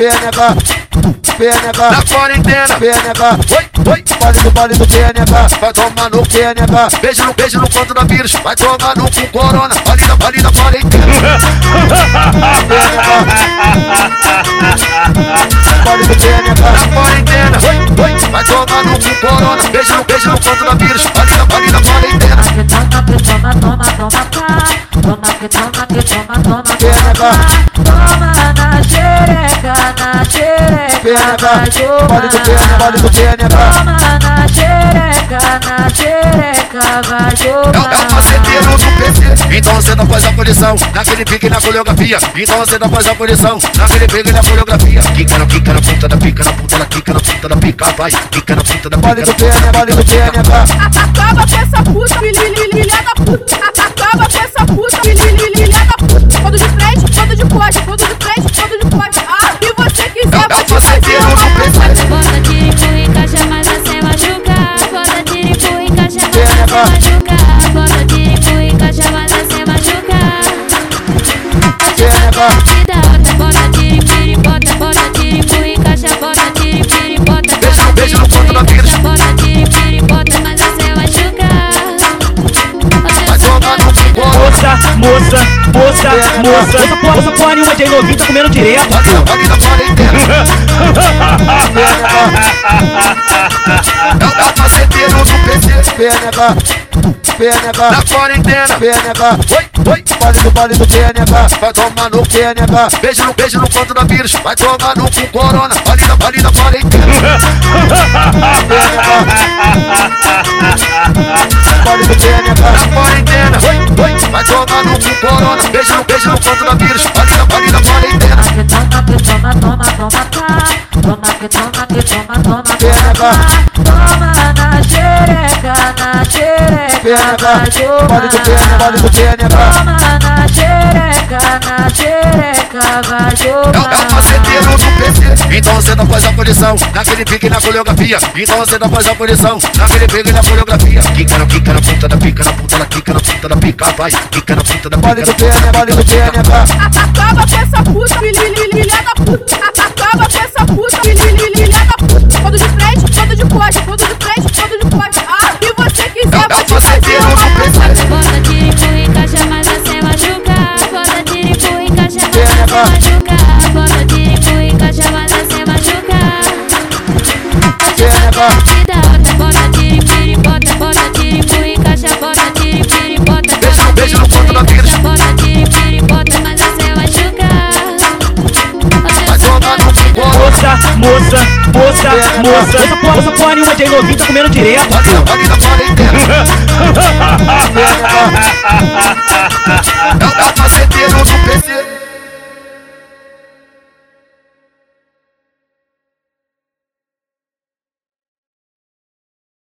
PNH, PNH, Na quarentena, PNH, oi, oi. pode do pode do PNH, Vai tomar no PNH, Beijo no beijo no ponto da vírus, vai tomar no cu corona, ali da, ali da quarentena. pode do PNH, Na quarentena, oi, oi. Vai tomar no cu corona, beijo no beijo no ponto da vírus, ali da, ali da quarentena. toma, toma, toma, toma cá. Toma que toma, que toma, toma, toma PNH, cá. Toma na xereca, vai PNH, pode do PNH, pode do PNH, Toma na xereca, na xereca, vai o, é o maceteiro jogar. do PC, então você não faz a posição Naquele pique na coreografia, então você não faz a posição Naquele pique na coreografia. Quica na pica na ponta da pica, na ponta da pica, na ponta da pica Vai, quica na ponta da pode pica do PNH, pode do PNH, Acaba com essa puta, filha da puta. Vida outra, bota tirico, bota, bota tirico e encaixa, bota tirico, bota, Beijo, bota beijo no ponto e da encaixa, bota tirico, bota, mas é machucar. Vai tomar no cu corona, Moça, moça, moça, moça. Essa porra, essa porra nenhuma de novinho tá comendo direto, da, da É o, é o maceteiro do PC PNH, PNH, Na quarentena, PNH, oi, oi. pode do pode do PNH, Vai tomar no PNH, Beijo no beijo no ponto da vírus, vai tomar no cu corona, ali da, ali da quarentena. pode do PNH, Na quarentena, oi, oi, vai tomar no cu corona, beijo no beijo no ponto da vírus, ali da, ali da quarentena. toma, que toma, toma, toma cá. Toma que toma, que toma, toma, toma. Toma vai pode PNH, jogar. pode do PNH, Toma na xereca, na xereca, vai o, é o maceteiro jogar. do PC, então você não faz a posição, naquele pique na coreografia, então você não faz a posição, naquele pique na coreografia. Quica na pica na ponta da pica, na ponta da pica, na ponta da pica, vai, quica na ponta da pode do pica. PNH, pode do PNH, Acaba com essa puta, filha da puta. Acaba com essa Bota tirico e encaixa, mas é sem machucar. PNH, Vida outra, bota tirico, bota, bota tirico e encaixa, bota tirico, bota, Beijo, bota beijo no ponto e da encaixa, bota tirico, bota, mas é sem machucar. Vai cu corona, Moça, moça, moça, moça. Essa porra, essa porra nenhuma de novinho tá comendo direto, ali pô. da, ali da quarentena. PNH,